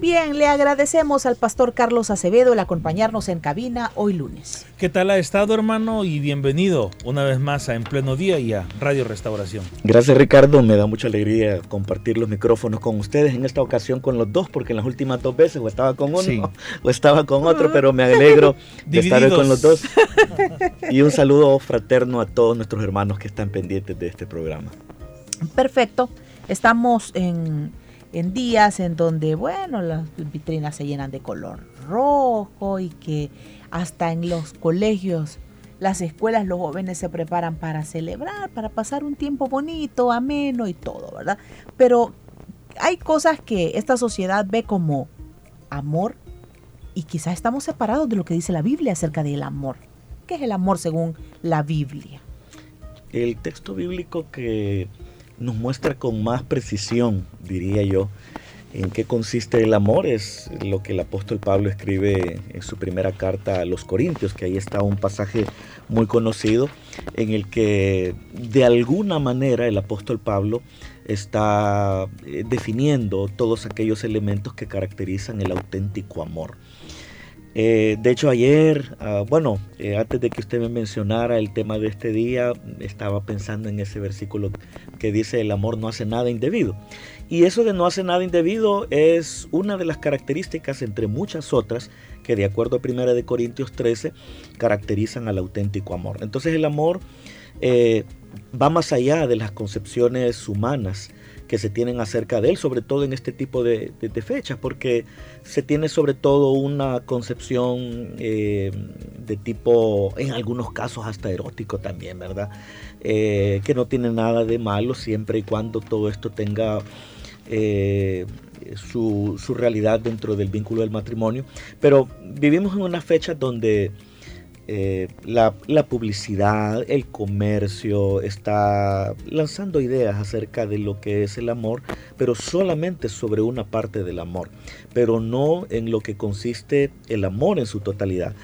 Bien, le agradecemos al pastor Carlos Acevedo el acompañarnos en cabina hoy lunes. ¿Qué tal ha estado, hermano? Y bienvenido una vez más a En Pleno Día y a Radio Restauración. Gracias, Ricardo. Me da mucha alegría compartir los micrófonos con ustedes, en esta ocasión con los dos, porque en las últimas dos veces o estaba con uno o estaba con otro, pero me alegro de estar con los dos. Y un saludo fraterno a todos nuestros hermanos que están pendientes de este programa. Perfecto. Estamos en en días en donde, bueno, las vitrinas se llenan de color rojo y que hasta en los colegios, las escuelas, los jóvenes se preparan para celebrar, para pasar un tiempo bonito, ameno y todo, ¿verdad? Pero hay cosas que esta sociedad ve como amor y quizás estamos separados de lo que dice la Biblia acerca del amor. ¿Qué es el amor según la Biblia? El texto bíblico que nos muestra con más precisión, diría yo, en qué consiste el amor. Es lo que el apóstol Pablo escribe en su primera carta a los Corintios, que ahí está un pasaje muy conocido en el que de alguna manera el apóstol Pablo está eh, definiendo todos aquellos elementos que caracterizan el auténtico amor. Eh, de hecho, ayer, ah, bueno, eh, antes de que usted me mencionara el tema de este día, estaba pensando en ese versículo que dice el amor no hace nada indebido. Y eso de no hace nada indebido es una de las características, entre muchas otras, que de acuerdo a 1 de Corintios 13, caracterizan al auténtico amor. Entonces el amor eh, va más allá de las concepciones humanas que se tienen acerca de él, sobre todo en este tipo de, fechas, porque se tiene sobre todo una concepción eh, de tipo, en algunos casos hasta erótico también, ¿verdad? Eh, que no tiene nada de malo siempre y cuando todo esto tenga eh, su, su realidad dentro del vínculo del matrimonio. Pero vivimos en una fecha donde eh, la, publicidad, el comercio está lanzando ideas acerca de lo que es el amor, pero solamente sobre una parte del amor, pero no en lo que consiste el amor en su totalidad.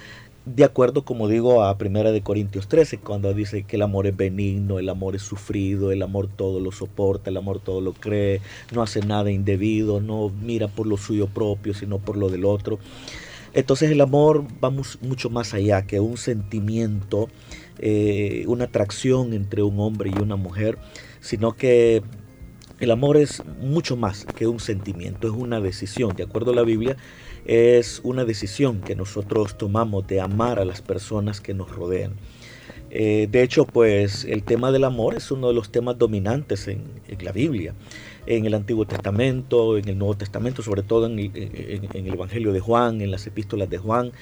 De acuerdo, como digo, a Primera de Corintios 13, cuando dice que el amor es benigno, el amor es sufrido, el amor todo lo soporta, el amor todo lo cree, no hace nada indebido, no mira por lo suyo propio, sino por lo del otro. Entonces el amor va mucho más allá que un sentimiento, eh, una atracción entre un hombre y una mujer, sino que el amor es mucho más que un sentimiento, es una decisión. De acuerdo a la Biblia, es una decisión que nosotros tomamos de amar a las personas que nos rodean. Eh, de hecho, pues el tema del amor es uno de los temas dominantes en la Biblia en el Antiguo Testamento, en el Nuevo Testamento, sobre todo en el, Evangelio de Juan, en las epístolas de Juan.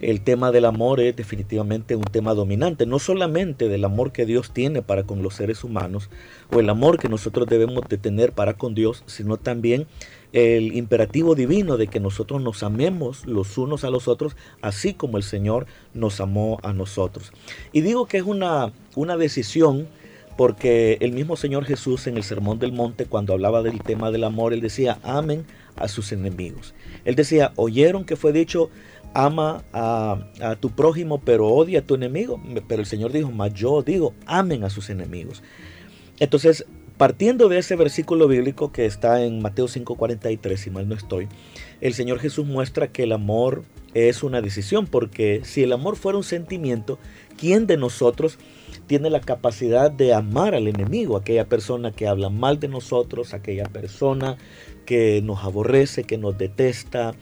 El tema del amor es definitivamente un tema dominante, no solamente del amor que Dios tiene para con los seres humanos o el amor que nosotros debemos de tener para con Dios, sino también el imperativo divino de que nosotros nos amemos los unos a los otros, así como el Señor nos amó a nosotros. Y digo que es una, una decisión porque el mismo Señor Jesús en el Sermón del Monte, cuando hablaba del tema del amor, él decía, amen a sus enemigos. Él decía, oyeron que fue dicho, ama a, tu prójimo, pero odia a tu enemigo. Pero el Señor dijo, mas yo digo, amen a sus enemigos. Entonces, partiendo de ese versículo bíblico que está en Mateo 5:43, si mal no estoy, el Señor Jesús muestra que el amor es una decisión, porque si el amor fuera un sentimiento, ¿quién de nosotros tiene la capacidad de amar al enemigo, aquella persona que habla mal de nosotros, aquella persona que nos aborrece, que nos detesta,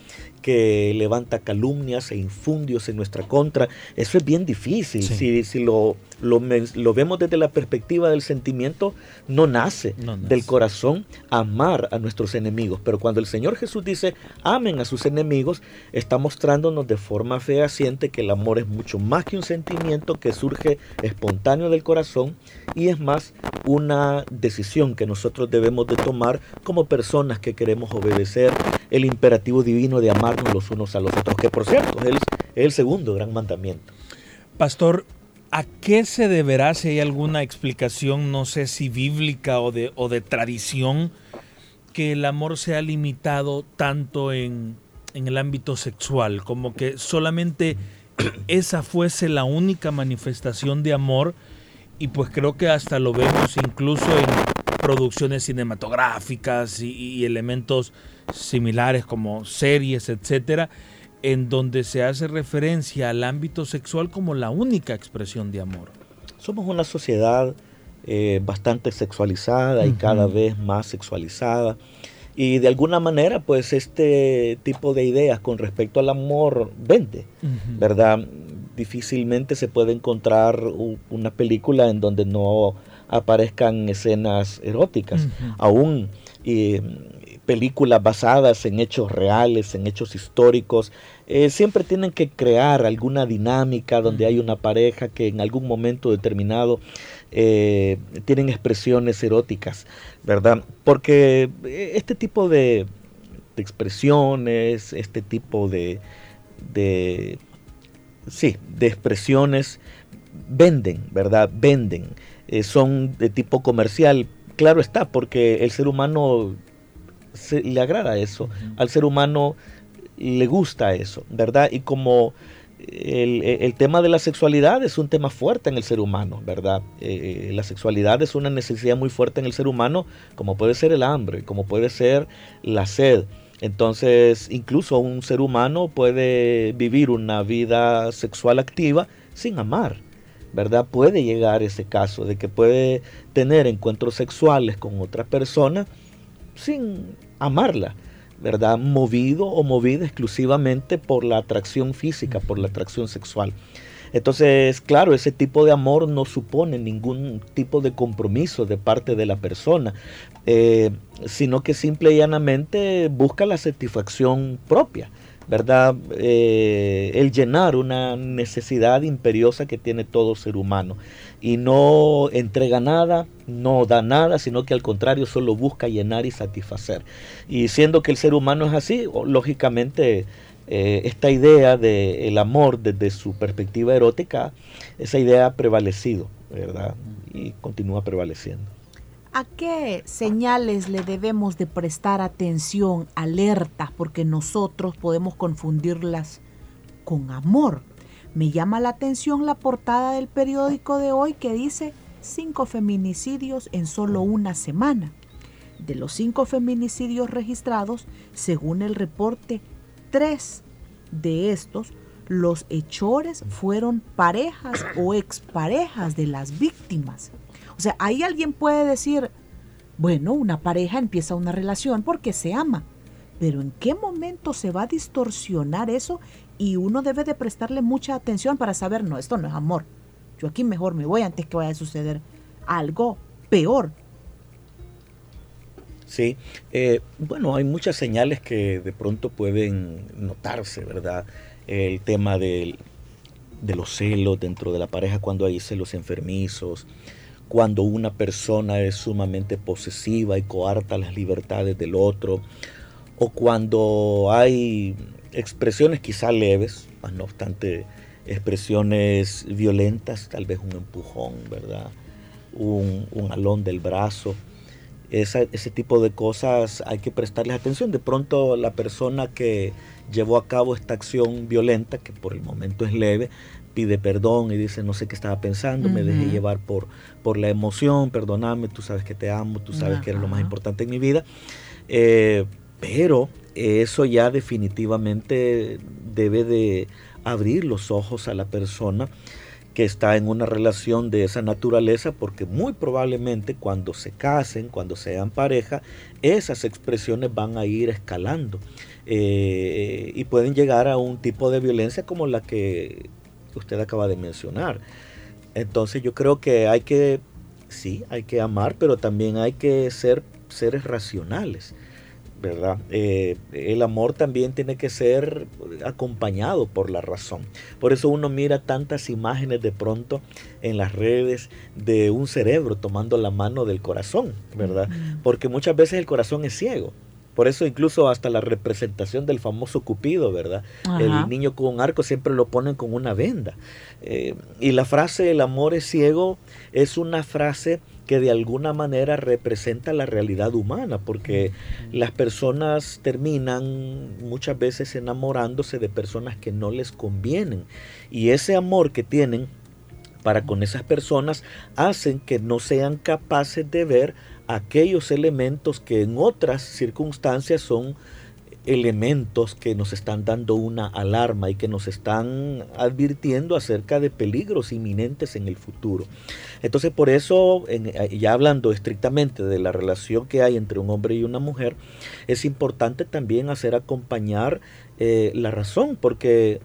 que levanta calumnias e infundios en nuestra contra. Eso es bien difícil. Si, si lo, lo, lo, vemos desde la perspectiva del sentimiento, no nace, no nace, del corazón amar a nuestros enemigos. Pero cuando el Señor Jesús dice, amen a sus enemigos, está mostrándonos de forma fehaciente que el amor es mucho más que un sentimiento que surge espontáneo del corazón y es más una decisión que nosotros debemos de tomar como personas que queremos obedecer el imperativo divino de amarnos los unos a los otros, que por cierto es el, es el segundo gran mandamiento. Pastor, ¿a qué se deberá, si hay alguna explicación, no sé si bíblica o de, tradición, que el amor sea limitado tanto en, en el ámbito sexual, como que solamente esa fuese la única manifestación de amor? Y pues creo que hasta lo vemos incluso en producciones cinematográficas y, y elementos similares como series, etcétera, en donde se hace referencia al ámbito sexual como la única expresión de amor. Somos una sociedad eh, bastante sexualizada y uh -huh. cada vez más sexualizada. Y de alguna manera, pues este tipo de ideas con respecto al amor vende, uh -huh. ¿verdad? Difícilmente se puede encontrar una película en donde no aparezcan escenas eróticas. Uh -huh. Aún y, películas basadas en hechos reales, en hechos históricos, eh, siempre tienen que crear alguna dinámica donde hay una pareja que en algún momento determinado eh, tienen expresiones eróticas, ¿verdad? Porque este tipo de, de expresiones, este tipo de, de, sí, de expresiones venden, ¿verdad? Venden, eh, son de tipo comercial. Claro está, porque el ser humano se, le agrada eso, al ser humano le gusta eso, ¿verdad? Y como el, tema de la sexualidad es un tema fuerte en el ser humano, ¿verdad? Eh, la sexualidad es una necesidad muy fuerte en el ser humano, como puede ser el hambre, como puede ser la sed. Entonces, incluso un ser humano puede vivir una vida sexual activa sin amar, ¿verdad? Puede llegar ese caso de que puede tener encuentros sexuales con otra persona sin amarla, ¿verdad? Movido o movida exclusivamente por la atracción física, por la atracción sexual. Entonces, claro, ese tipo de amor no supone ningún tipo de compromiso de parte de la persona, eh, sino que simple y llanamente busca la satisfacción propia. ¿Verdad? Eh, el llenar una necesidad imperiosa que tiene todo ser humano. Y no entrega nada, no da nada, sino que al contrario solo busca llenar y satisfacer. Y siendo que el ser humano es así, lógicamente eh, esta idea del el amor desde su perspectiva erótica, esa idea ha prevalecido, ¿verdad? Y continúa prevaleciendo. ¿A qué señales le debemos de prestar atención, alertas, porque nosotros podemos confundirlas con amor? Me llama la atención la portada del periódico de hoy que dice cinco feminicidios en solo una semana. De los cinco feminicidios registrados, según el reporte, tres de estos, los hechores fueron parejas o exparejas de las víctimas. O sea, ahí alguien puede decir, bueno, una pareja empieza una relación porque se ama, pero ¿en qué momento se va a distorsionar eso? Y uno debe de prestarle mucha atención para saber, no, esto no es amor. Yo aquí mejor me voy antes que vaya a suceder algo peor. Sí, eh, bueno, hay muchas señales que de pronto pueden notarse, ¿verdad? El tema de, de los celos dentro de la pareja cuando hay celos enfermizos, cuando una persona es sumamente posesiva y coarta las libertades del otro, o cuando hay expresiones quizá leves, no obstante expresiones violentas, tal vez un empujón, ¿verdad? Un, un alón del brazo. Esa, ese tipo de cosas hay que prestarles atención. De pronto la persona que llevó a cabo esta acción violenta, que por el momento es leve, pide perdón y dice no sé qué estaba pensando, uh -huh. me dejé llevar por, por la emoción, perdóname, tú sabes que te amo, tú sabes uh -huh. que eres lo más importante en mi vida. Eh, pero eso ya definitivamente debe de abrir los ojos a la persona que está en una relación de esa naturaleza porque muy probablemente cuando se casen, cuando sean pareja, esas expresiones van a ir escalando eh, y pueden llegar a un tipo de violencia como la que usted acaba de mencionar. Entonces yo creo que hay que, sí, hay que amar, pero también hay que ser seres racionales. ¿verdad? Eh, el amor también tiene que ser acompañado por la razón. Por eso uno mira tantas imágenes de pronto en las redes de un cerebro tomando la mano del corazón, ¿verdad? Porque muchas veces el corazón es ciego. Por eso incluso hasta la representación del famoso Cupido, ¿verdad? El niño con un arco siempre lo ponen con una venda. Eh, y la frase el amor es ciego es una frase que de alguna manera representa la realidad humana, porque las personas terminan muchas veces enamorándose de personas que no les convienen. Y ese amor que tienen para con esas personas hacen que no sean capaces de ver aquellos elementos que en otras circunstancias son elementos que nos están dando una alarma y que nos están advirtiendo acerca de peligros inminentes en el futuro. Entonces por eso, ya hablando estrictamente de la relación que hay entre un hombre y una mujer, es importante también hacer acompañar eh, la razón, porque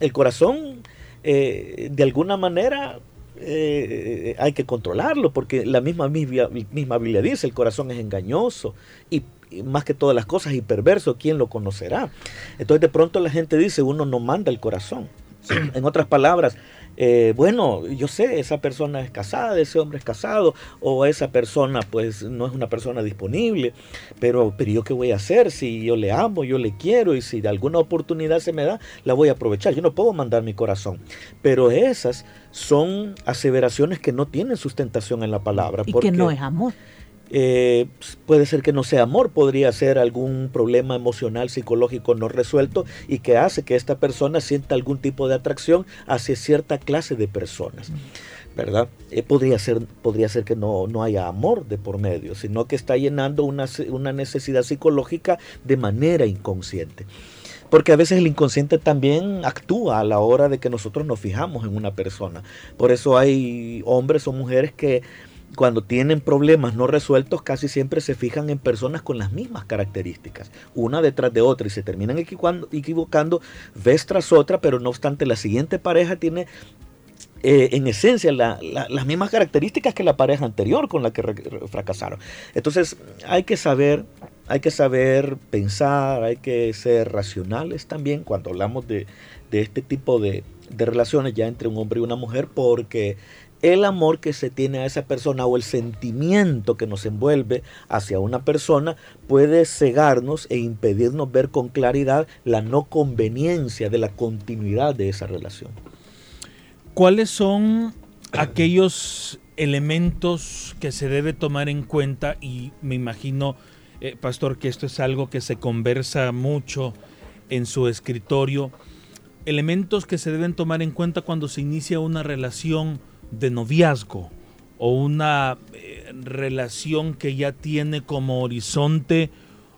el corazón eh, de alguna manera hay que controlarlo, porque la misma, misma, misma Biblia dice, el corazón es engañoso y más que todas las cosas y perverso, ¿quién lo conocerá? Entonces de pronto la gente dice, uno no manda el corazón. En otras palabras, eh, bueno, yo sé, esa persona es casada, ese hombre es casado, o esa persona pues no es una persona disponible, pero, pero yo qué voy a hacer si yo le amo, yo le quiero y si de alguna oportunidad se me da, la voy a aprovechar. Yo no puedo mandar mi corazón, pero esas son aseveraciones que no tienen sustentación en la palabra. Y que no es amor. Eh, puede ser que no sea amor, podría ser algún problema emocional, psicológico no resuelto y que hace que esta persona sienta algún tipo de atracción hacia cierta clase de personas. ¿verdad? Eh, podría, ser, podría ser que no, no, haya amor de por medio, sino que está llenando una, una, necesidad psicológica de manera inconsciente. Porque a veces el inconsciente también actúa a la hora de que nosotros nos fijamos en una persona. Por eso hay hombres o mujeres que cuando tienen problemas no resueltos, casi siempre se fijan en personas con las mismas características, una detrás de otra, y se terminan equivocando vez tras otra, pero no obstante, la siguiente pareja tiene eh, en esencia las mismas características que la pareja anterior con la que fracasaron. Entonces hay que saber, hay que saber pensar, hay que ser racionales también cuando hablamos de, este tipo de, de relaciones ya entre un hombre y una mujer, porque el amor que se tiene a esa persona o el sentimiento que nos envuelve hacia una persona puede cegarnos e impedirnos ver con claridad la no conveniencia de la continuidad de esa relación. ¿Cuáles son aquellos elementos que se debe tomar en cuenta? Y me imagino, eh, Pastor, que esto es algo que se conversa mucho en su escritorio. Elementos que se deben tomar en cuenta cuando se inicia una relación de noviazgo o una eh, relación que ya tiene como horizonte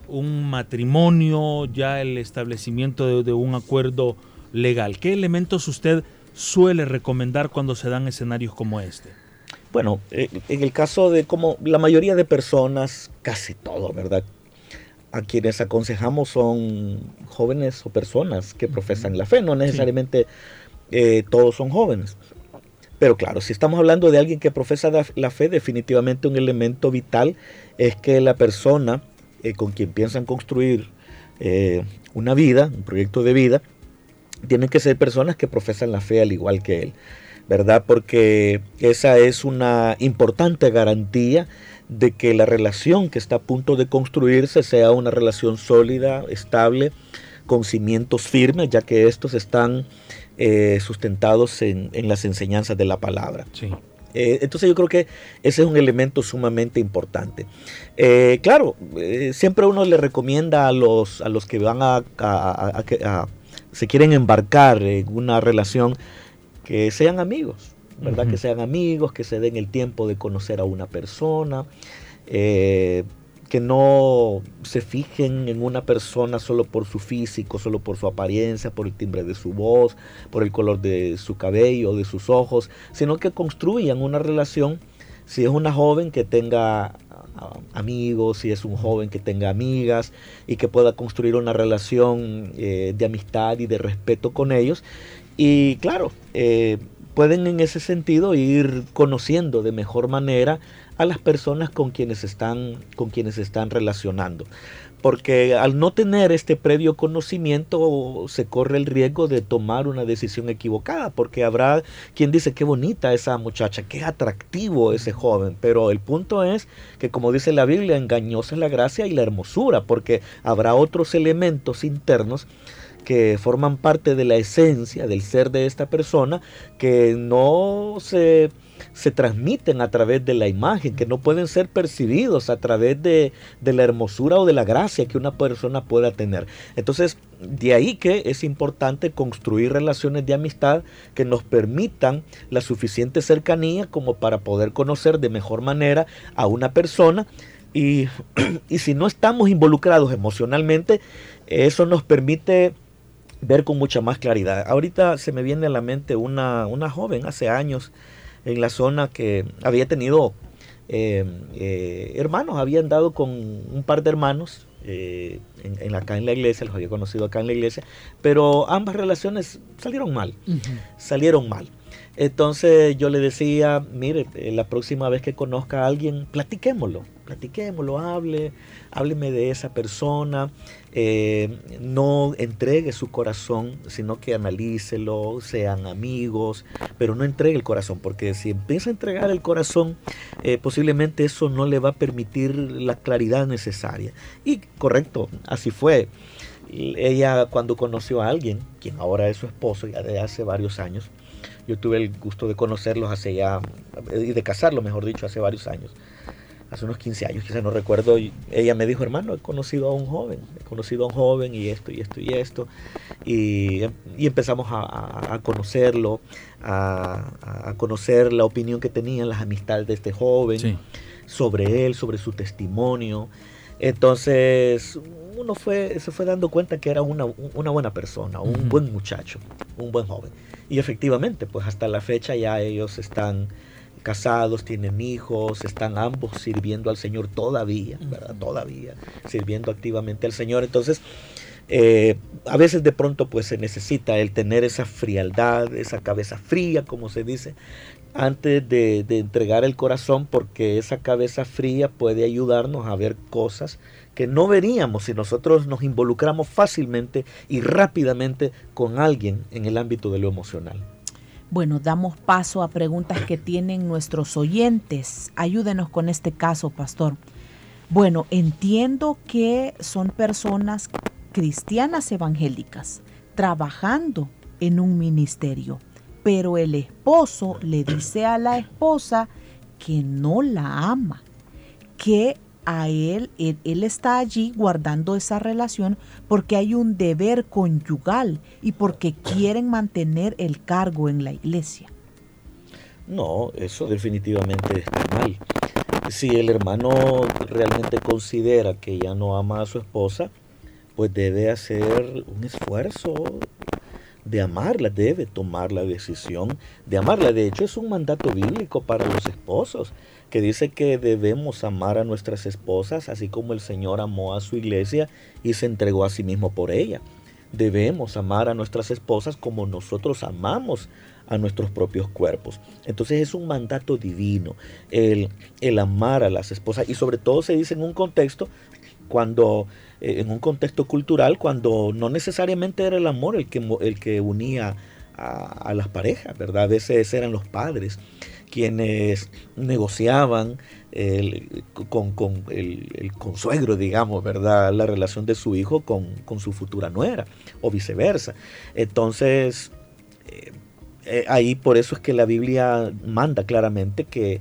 un matrimonio, ya el establecimiento de, un acuerdo legal. ¿Qué elementos usted suele recomendar cuando se dan escenarios como este? Bueno, eh, en el caso de como la mayoría de personas, casi todo, ¿verdad? A quienes aconsejamos son jóvenes o personas que profesan la fe, no necesariamente eh, todos son jóvenes. Pero claro, si estamos hablando de alguien que profesa la fe, definitivamente un elemento vital es que la persona eh, con quien piensan construir eh, una vida, un proyecto de vida, tienen que ser personas que profesan la fe al igual que él, ¿verdad? Porque esa es una importante garantía de que la relación que está a punto de construirse sea una relación sólida, estable, con cimientos firmes, ya que estos están eh, sustentados en, las enseñanzas de la palabra. Eh, entonces yo creo que ese es un elemento sumamente importante. Eh, claro, siempre uno le recomienda a los, a los que van a, se quieren embarcar en una relación que sean amigos, ¿verdad? Que sean amigos, que se den el tiempo de conocer a una persona, que no se fijen en una persona solo por su físico, solo por su apariencia, por el timbre de su voz, por el color de su cabello, de sus ojos, sino que construyan una relación. Si es una joven que tenga ah, amigos, si es un joven que tenga amigas y que pueda construir una relación eh, de amistad y de respeto con ellos. Y claro, eh, pueden en ese sentido ir conociendo de mejor manera a las personas con quienes están, con quienes están relacionando. Porque al no tener este previo conocimiento se corre el riesgo de tomar una decisión equivocada, porque habrá quien dice qué bonita esa muchacha, qué atractivo ese joven, pero el punto es que como dice la Biblia, engañosa es la gracia y la hermosura, porque habrá otros elementos internos que forman parte de la esencia del ser de esta persona que no se se transmiten a través de la imagen, que no pueden ser percibidos a través de, la hermosura o de la gracia que una persona pueda tener. Entonces, de ahí que es importante construir relaciones de amistad que nos permitan la suficiente cercanía como para poder conocer de mejor manera a una persona. Y, y si no estamos involucrados emocionalmente, eso nos permite ver con mucha más claridad. Ahorita se me viene a la mente una, una joven hace años en la zona que había tenido eh, eh, hermanos, habían dado con un par de hermanos eh, en, acá en la iglesia, los había conocido acá en la iglesia, pero ambas relaciones salieron mal, salieron mal. Entonces yo le decía, mire, la próxima vez que conozca a alguien, platiquémoslo, platiquémoslo, hable, hábleme de esa persona, eh, no entregue su corazón, sino que analícelo, sean amigos, pero no entregue el corazón, porque si empieza a entregar el corazón, eh, posiblemente eso no le va a permitir la claridad necesaria. Y correcto, así fue. Ella cuando conoció a alguien, quien ahora es su esposo ya de hace varios años, yo tuve el gusto de conocerlos hace ya, y de casarlo, mejor dicho, hace varios años hace unos 15 años, quizás no recuerdo, ella me dijo, hermano, he conocido a un joven, he conocido a un joven y esto y esto y esto. Y, empezamos a, conocerlo, a, conocer la opinión que tenían las amistades de este joven sobre él, sobre su testimonio. Entonces, uno fue, se fue dando cuenta que era una, buena persona, un buen muchacho, un buen joven. Y efectivamente, pues hasta la fecha ya ellos están casados, tienen hijos, están ambos sirviendo al Señor todavía, ¿verdad? Todavía, sirviendo activamente al Señor. Entonces, eh, a veces de pronto pues se necesita el tener esa frialdad, esa cabeza fría, como se dice, antes de, de, entregar el corazón, porque esa cabeza fría puede ayudarnos a ver cosas que no veríamos si nosotros nos involucramos fácilmente y rápidamente con alguien en el ámbito de lo emocional. Bueno, damos paso a preguntas que tienen nuestros oyentes. Ayúdenos con este caso, pastor. Bueno, entiendo que son personas cristianas evangélicas trabajando en un ministerio, pero el esposo le dice a la esposa que no la ama, que a él, él, está allí guardando esa relación porque hay un deber conyugal y porque quieren mantener el cargo en la iglesia. No, eso definitivamente está mal. Si el hermano realmente considera que ya no ama a su esposa, pues debe hacer un esfuerzo de amarla, debe tomar la decisión de amarla. De hecho, es un mandato bíblico para los esposos que dice que debemos amar a nuestras esposas así como el Señor amó a su iglesia y se entregó a sí mismo por ella. Debemos amar a nuestras esposas como nosotros amamos a nuestros propios cuerpos. Entonces es un mandato divino el, el amar a las esposas y sobre todo se dice en un contexto cuando eh, en un contexto cultural cuando no necesariamente era el amor el que, el que unía a, las parejas, ¿verdad? A veces eran los padres quienes negociaban con, el, consuegro, digamos, ¿verdad? La relación de su hijo con, su futura nuera o viceversa. Entonces, eh, eh, ahí por eso es que la Biblia manda claramente que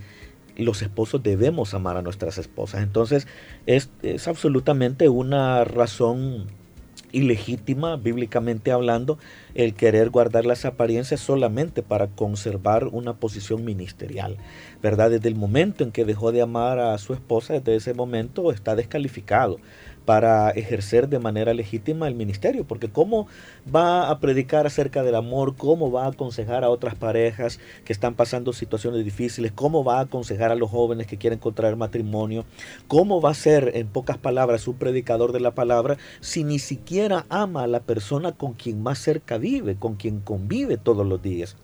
los esposos debemos amar a nuestras esposas. Entonces, es, es absolutamente una razón ilegítima, bíblicamente hablando, el querer guardar las apariencias solamente para conservar una posición ministerial, ¿verdad? Desde el momento en que dejó de amar a su esposa, desde ese momento está descalificado para ejercer de manera legítima el ministerio, porque cómo va a predicar acerca del amor, cómo va a aconsejar a otras parejas que están pasando situaciones difíciles, cómo va a aconsejar a los jóvenes que quieren contraer matrimonio, cómo va a ser, en pocas palabras, un predicador de la palabra si ni siquiera ama a la persona con quien más cerca vive, con quien convive todos los días.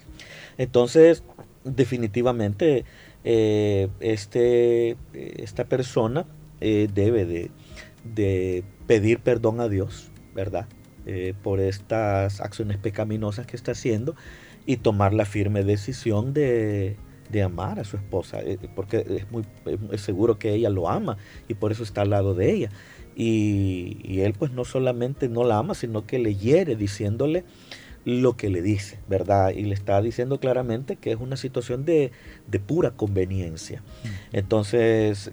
Entonces, definitivamente, eh, este, esta persona eh, debe de de pedir perdón a Dios, ¿verdad? Eh, por estas acciones pecaminosas que está haciendo y tomar la firme decisión de, amar a su esposa, eh, porque es muy seguro que ella lo ama y por eso está al lado de ella. Y, él pues no solamente no la ama, sino que le hiere diciéndole lo que le dice, ¿verdad? Y le está diciendo claramente que es una situación de, pura conveniencia. Entonces,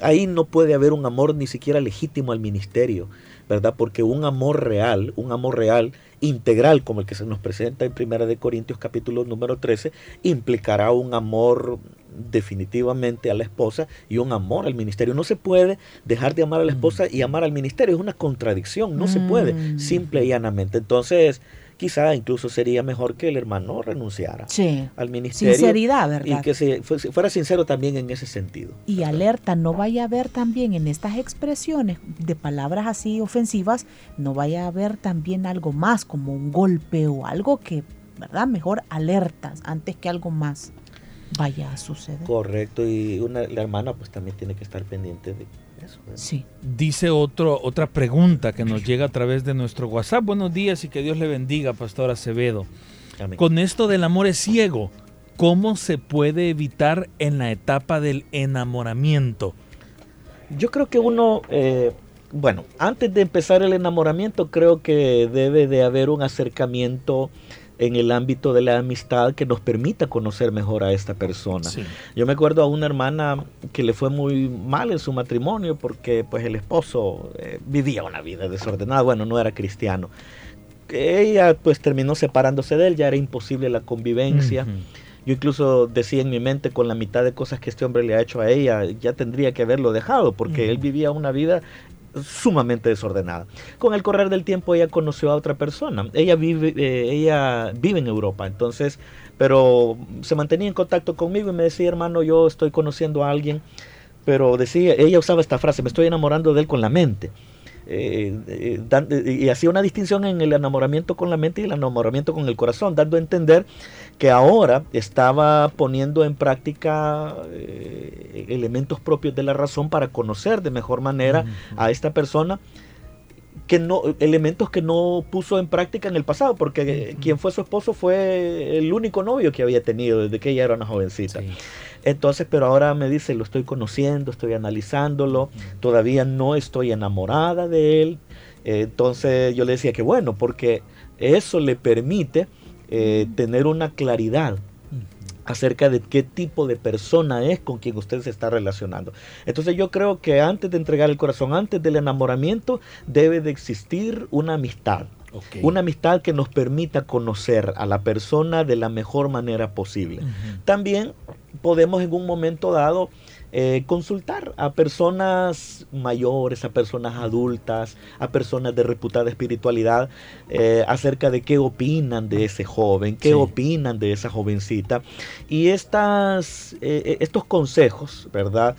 ahí no puede haber un amor ni siquiera legítimo al ministerio, ¿verdad? Porque un amor real, un amor real integral como el que se nos presenta en Primera de Corintios capítulo número 13, implicará un amor definitivamente a la esposa y un amor al ministerio. No se puede dejar de amar a la esposa y amar al ministerio, es una contradicción, no se puede, mm. simple y llanamente. Entonces, quizá incluso sería mejor que el hermano renunciara al ministerio. Sinceridad, ¿verdad? Y que se, fuera sincero también en ese sentido. Y alerta, no vaya a haber también en estas expresiones de palabras así ofensivas, no vaya a haber también algo más como un golpe o algo que, ¿verdad? Mejor alertas antes que algo más vaya a suceder. Correcto, y una, la hermana pues también tiene que estar pendiente de Sí. Dice otro, otra pregunta que nos llega a través de nuestro WhatsApp. Buenos días y que Dios le bendiga, Pastor Acevedo. Con esto del amor es ciego, ¿cómo se puede evitar en la etapa del enamoramiento? Yo creo que uno, eh, bueno, antes de empezar el enamoramiento, creo que debe de haber un acercamiento en el ámbito de la amistad que nos permita conocer mejor a esta persona. Yo me acuerdo a una hermana que le fue muy mal en su matrimonio porque pues el esposo eh, vivía una vida desordenada, bueno, no era cristiano. Ella pues terminó separándose de él, ya era imposible la convivencia. Yo incluso decía en mi mente con la mitad de cosas que este hombre le ha hecho a ella, ya tendría que haberlo dejado porque él vivía una vida sumamente desordenada. Con el correr del tiempo ella conoció a otra persona. Ella vive, eh, ella vive en Europa, entonces, pero se mantenía en contacto conmigo y me decía, hermano, yo estoy conociendo a alguien, pero decía, ella usaba esta frase, me estoy enamorando de él con la mente. Eh, eh, y hacía una distinción en el enamoramiento con la mente y el enamoramiento con el corazón, dando a entender que ahora estaba poniendo en práctica eh, elementos propios de la razón para conocer de mejor manera a esta persona que no elementos que no puso en práctica en el pasado porque quien fue su esposo fue el único novio que había tenido desde que ella era una jovencita entonces pero ahora me dice lo estoy conociendo estoy analizándolo todavía no estoy enamorada de él entonces yo le decía que bueno porque eso le permite eh, tener una claridad acerca de qué tipo de persona es con quien usted se está relacionando. Entonces yo creo que antes de entregar el corazón, antes del enamoramiento, debe de existir una amistad. Una amistad que nos permita conocer a la persona de la mejor manera posible. También podemos en un momento dado eh, consultar a personas mayores, a personas adultas, a personas de reputada espiritualidad, eh, acerca de qué opinan de ese joven, qué opinan de esa jovencita. Y estas, eh, estos consejos, ¿verdad?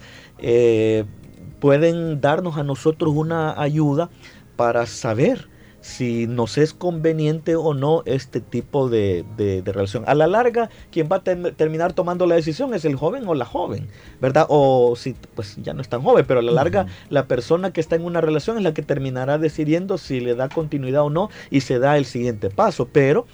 pueden darnos a nosotros una ayuda para saber si nos es conveniente o no este tipo de, relación. A la larga, quien va a terminar tomando la decisión es el joven o la joven, ¿verdad? O si pues ya no es tan joven, pero a la larga la persona que está en una relación es la que terminará decidiendo si le da continuidad o no y se da el siguiente paso. Pero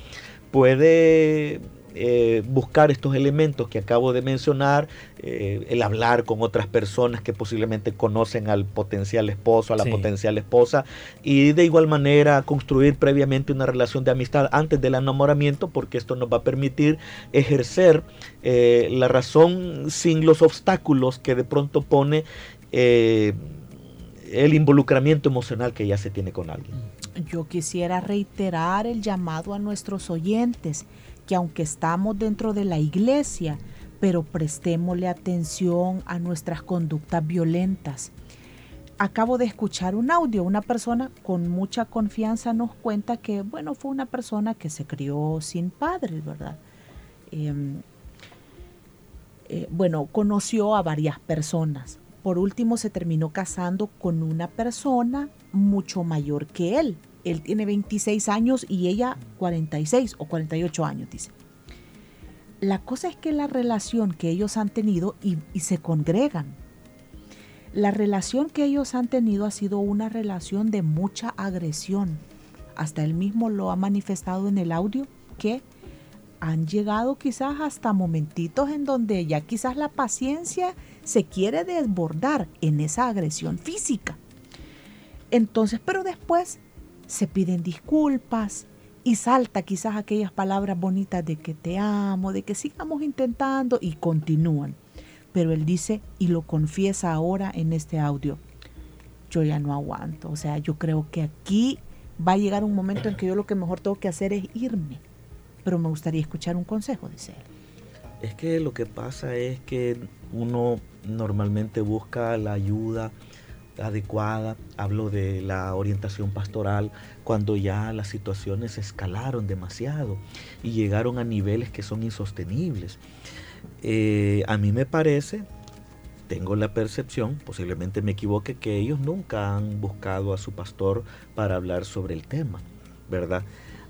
puede eh, buscar estos elementos que acabo de mencionar, eh, el hablar con otras personas que posiblemente conocen al potencial esposo, a la potencial esposa, y de igual manera construir previamente una relación de amistad antes del enamoramiento, porque esto nos va a permitir ejercer eh, la razón sin los obstáculos que de pronto pone el involucramiento emocional que ya se tiene con alguien. Yo quisiera reiterar el llamado a nuestros oyentes, que aunque estamos dentro de la iglesia, pero prestémosle atención a nuestras conductas violentas. Acabo de escuchar un audio, una persona con mucha confianza nos cuenta que, bueno, fue una persona que se crió sin padres, ¿verdad? Em, eh, bueno, conoció a varias personas. Por último, se terminó casando con una persona mucho mayor que él. Él tiene 26 años y ella 46 o 48 años, dice. La cosa es que la relación que ellos han tenido y, se congregan, la relación que ellos han tenido ha sido una relación de mucha agresión. Hasta él mismo lo ha manifestado en el audio que han llegado quizás hasta momentitos en donde ya quizás la paciencia se quiere desbordar en esa agresión física. Entonces, pero después se piden disculpas y salta quizás aquellas palabras bonitas de que te amo, de que sigamos intentando y continúan. Pero él dice y lo confiesa ahora en este audio, yo ya no aguanto. O sea, yo creo que aquí va a llegar un momento en que yo lo que mejor tengo que hacer es irme pero me gustaría escuchar un consejo, dice él. Es que lo que pasa es que uno normalmente busca la ayuda adecuada, hablo de la orientación pastoral, cuando ya las situaciones escalaron demasiado y llegaron a niveles que son insostenibles. Eh, a mí me parece, tengo la percepción, posiblemente me equivoque, que ellos nunca han buscado a su pastor para hablar sobre el tema, ¿verdad?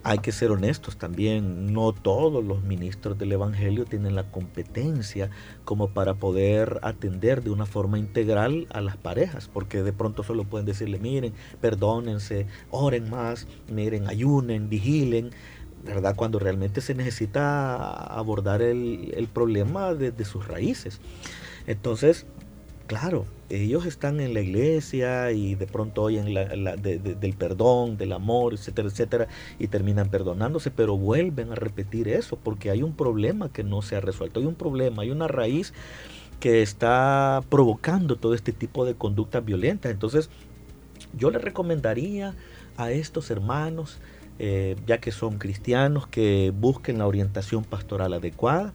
Hay que ser honestos también, no todos los ministros del Evangelio tienen la competencia como para poder atender de una forma integral a las parejas, porque de pronto solo pueden decirle, miren, perdónense, oren más, miren, ayunen, vigilen, ¿verdad? Cuando realmente se necesita abordar el, problema desde sus raíces. Entonces, claro, ellos están en la iglesia y de pronto oyen la, del perdón, del amor, etcétera, etcétera, y terminan perdonándose, pero vuelven a repetir eso porque hay un problema que no se ha resuelto, hay un problema, hay una raíz que está provocando todo este tipo de conductas violentas. Entonces, yo les recomendaría a estos hermanos, eh, ya que son cristianos, que busquen la orientación pastoral adecuada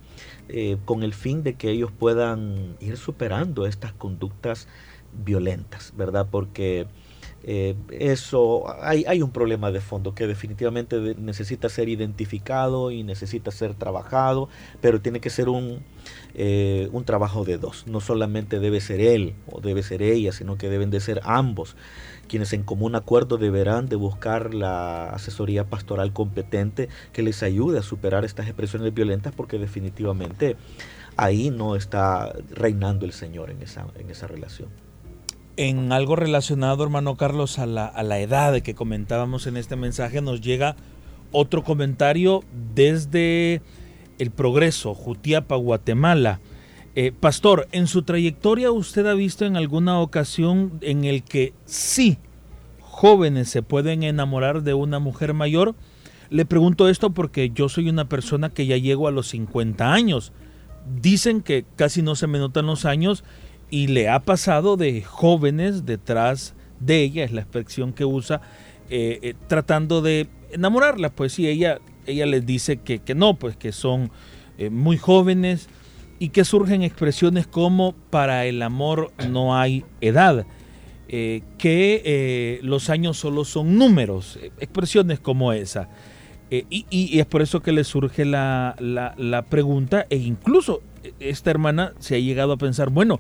eh, con el fin de que ellos puedan ir superando estas conductas violentas, ¿verdad? Porque eh, eso, hay, hay, un problema de fondo que definitivamente necesita ser identificado y necesita ser trabajado, pero tiene que ser un, eh, un trabajo de dos. No solamente debe ser él o debe ser ella, sino que deben de ser ambos quienes en común acuerdo deberán de buscar la asesoría pastoral competente que les ayude a superar estas expresiones violentas porque definitivamente ahí no está reinando el Señor en esa, en esa relación. En algo relacionado, hermano Carlos, a la, a la edad que comentábamos en este mensaje, nos llega otro comentario desde el Progreso, Jutiapa, Guatemala. Eh, pastor, en su trayectoria usted ha visto en alguna ocasión en el que sí jóvenes se pueden enamorar de una mujer mayor. Le pregunto esto porque yo soy una persona que ya llego a los 50 años. Dicen que casi no se me notan los años y le ha pasado de jóvenes detrás de ella, es la expresión que usa, eh, eh, tratando de enamorarla. Pues sí, ella, ella les dice que, que no, pues que son muy jóvenes y que surgen expresiones como para el amor no hay edad, eh, que eh, los años solo son números, eh, expresiones como esa. Y, es por eso que le surge la, pregunta e incluso esta hermana se ha llegado a pensar, bueno,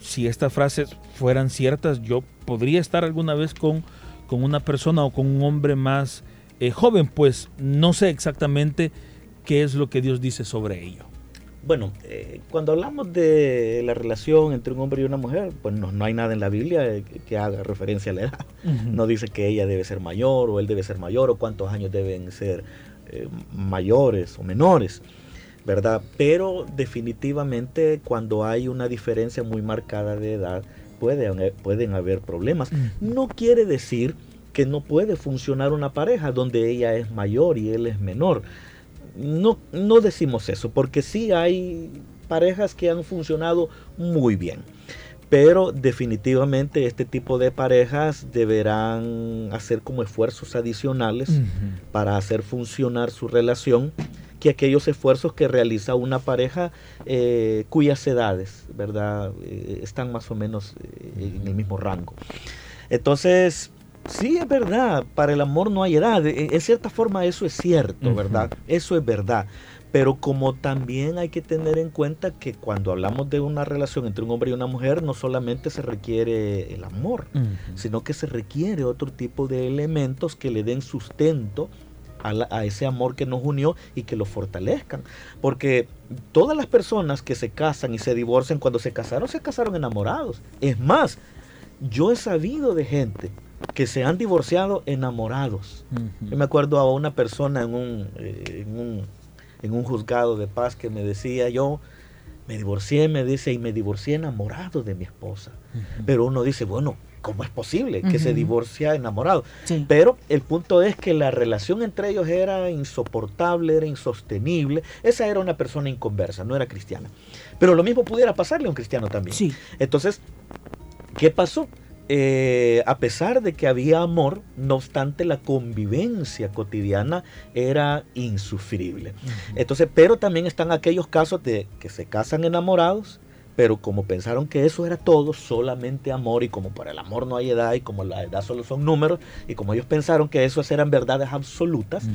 si estas frases fueran ciertas, yo podría estar alguna vez con, con una persona o con un hombre más joven, pues no sé exactamente qué es lo que Dios dice sobre ello. Bueno, eh, cuando hablamos de la relación entre un hombre y una mujer, pues no, hay nada en la Biblia eh, que, haga referencia a la edad. No dice que ella debe ser mayor o él debe ser mayor o cuántos años deben ser eh, mayores o menores, ¿verdad? Pero definitivamente cuando hay una diferencia muy marcada de edad, puede, pueden haber problemas. No quiere decir que no puede funcionar una pareja donde ella es mayor y él es menor no, no decimos eso, porque sí hay parejas que han funcionado muy bien. pero definitivamente este tipo de parejas deberán hacer como esfuerzos adicionales para hacer funcionar su relación que aquellos esfuerzos que realiza una pareja eh, cuyas edades, ¿verdad? Eh, están más o menos eh, en el mismo rango. Entonces, sí es verdad, para el amor no hay edad. En, en cierta forma eso es cierto. ¿verdad? Eso es verdad. Pero como también hay que tener en cuenta que cuando hablamos de una relación entre un hombre y una mujer, no solamente se requiere el amor, sino que se requiere otro tipo de elementos que le den sustento a, la- a ese amor que nos unió y que lo fortalezcan. Porque todas las personas que se casan y se divorcian, cuando se casaron, se casaron enamorados. Es más, yo he sabido de gente que se han divorciado enamorados. Yo me acuerdo a una persona en un, eh, en un, en un juzgado de paz que me decía, yo me divorcié, me dice, y me divorcié enamorado de mi esposa. Pero uno dice, bueno, ¿cómo es posible que se Ujú. divorcia enamorado? Sí. Pero el punto es que la relación entre ellos era insoportable, era insostenible. Esa era una persona inconversa, no era cristiana. Pero lo mismo pudiera pasarle a un cristiano también. Sí. Entonces, ¿qué pasó? Eh, a pesar de que había amor, no obstante la convivencia cotidiana era insufrible. Entonces, pero también están aquellos casos de que se casan enamorados, pero como pensaron que eso era todo, solamente amor, y como para el amor no hay edad, y como la edad solo son números, y como ellos pensaron que eso eran verdades absolutas,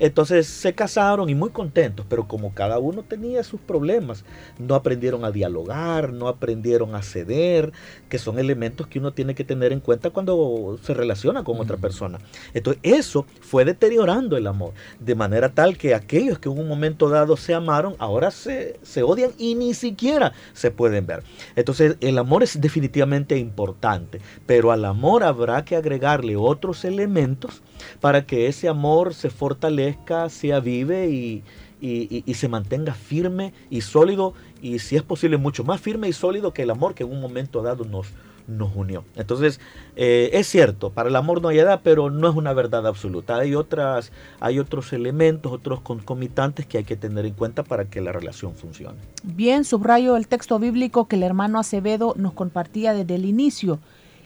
entonces se casaron y muy contentos, pero como cada uno tenía sus problemas, no aprendieron a dialogar, no aprendieron a ceder, que son elementos que uno tiene que tener en cuenta cuando se relaciona con otra persona. Entonces eso fue deteriorando el amor, de manera tal que aquellos que en un momento dado se amaron, ahora se, se odian y ni siquiera se pueden ver. Entonces el amor es definitivamente importante, pero al amor habrá que agregarle otros elementos para que ese amor se fortalezca, se avive y, y- y- se mantenga firme y sólido y si es posible mucho más firme y sólido que el amor que en un momento dado nos, nos unió. Entonces, eh, es cierto, para el amor no hay edad, pero no es una verdad absoluta. Hay, otras, hay otros elementos, otros concomitantes que hay que tener en cuenta para que la relación funcione. Bien, subrayo el texto bíblico que el hermano Acevedo nos compartía desde el inicio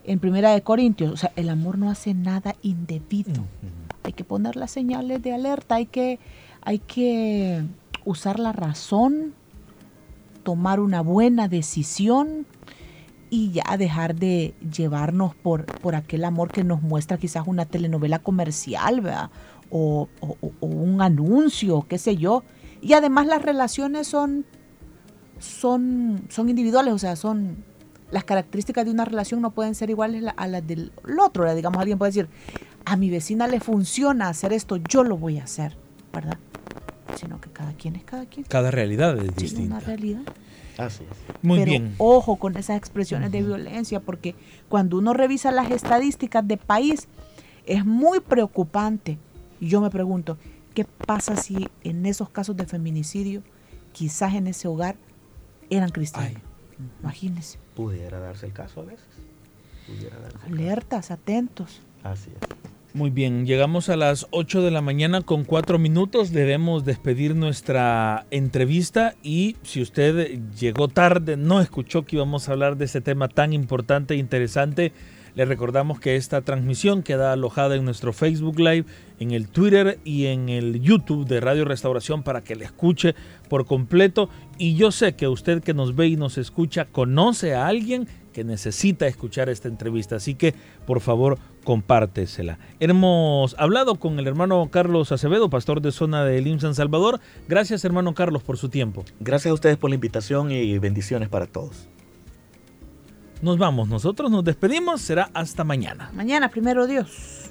en Primera de Corintios. O sea, el amor no hace nada indebido. Hay que poner las señales de alerta, hay que, hay que usar la razón, tomar una buena decisión y ya dejar de llevarnos por, por aquel amor que nos muestra quizás una telenovela comercial, ¿verdad? O, o- un anuncio, qué sé yo. Y además las relaciones son, son, son individuales, o sea, son las características de una relación no pueden ser iguales a las del otro. Digamos, alguien puede decir, a mi vecina le funciona hacer esto, yo lo voy a hacer, ¿verdad? Sino que cada quien es cada quien. Cada realidad es Tiene distinta. una realidad. Así es. Muy Pero bien. ojo con esas expresiones de violencia, porque cuando uno revisa las estadísticas de país, es muy preocupante. Y yo me pregunto, ¿qué pasa si en esos casos de feminicidio, quizás en ese hogar, eran cristianos? Imagínense, Pudiera darse el caso a veces. Pudiera darse el alertas, atentos. caso. Así es. Muy bien, llegamos a las 8 de la mañana con 4 minutos. Debemos despedir nuestra entrevista y si usted llegó tarde, no escuchó que íbamos a hablar de este tema tan importante e interesante, le recordamos que esta transmisión queda alojada en nuestro Facebook Live, en el Twitter y en el YouTube de Radio Restauración para que le escuche por completo. Y yo sé que usted que nos ve y nos escucha conoce a alguien que necesita escuchar esta entrevista. Así que, por favor, compártesela. Hemos hablado con el hermano Carlos Acevedo, pastor de zona de Lim San Salvador. Gracias, hermano Carlos, por su tiempo. Gracias a ustedes por la invitación y bendiciones para todos. Nos vamos, nosotros nos despedimos, será hasta mañana. Mañana, primero Dios.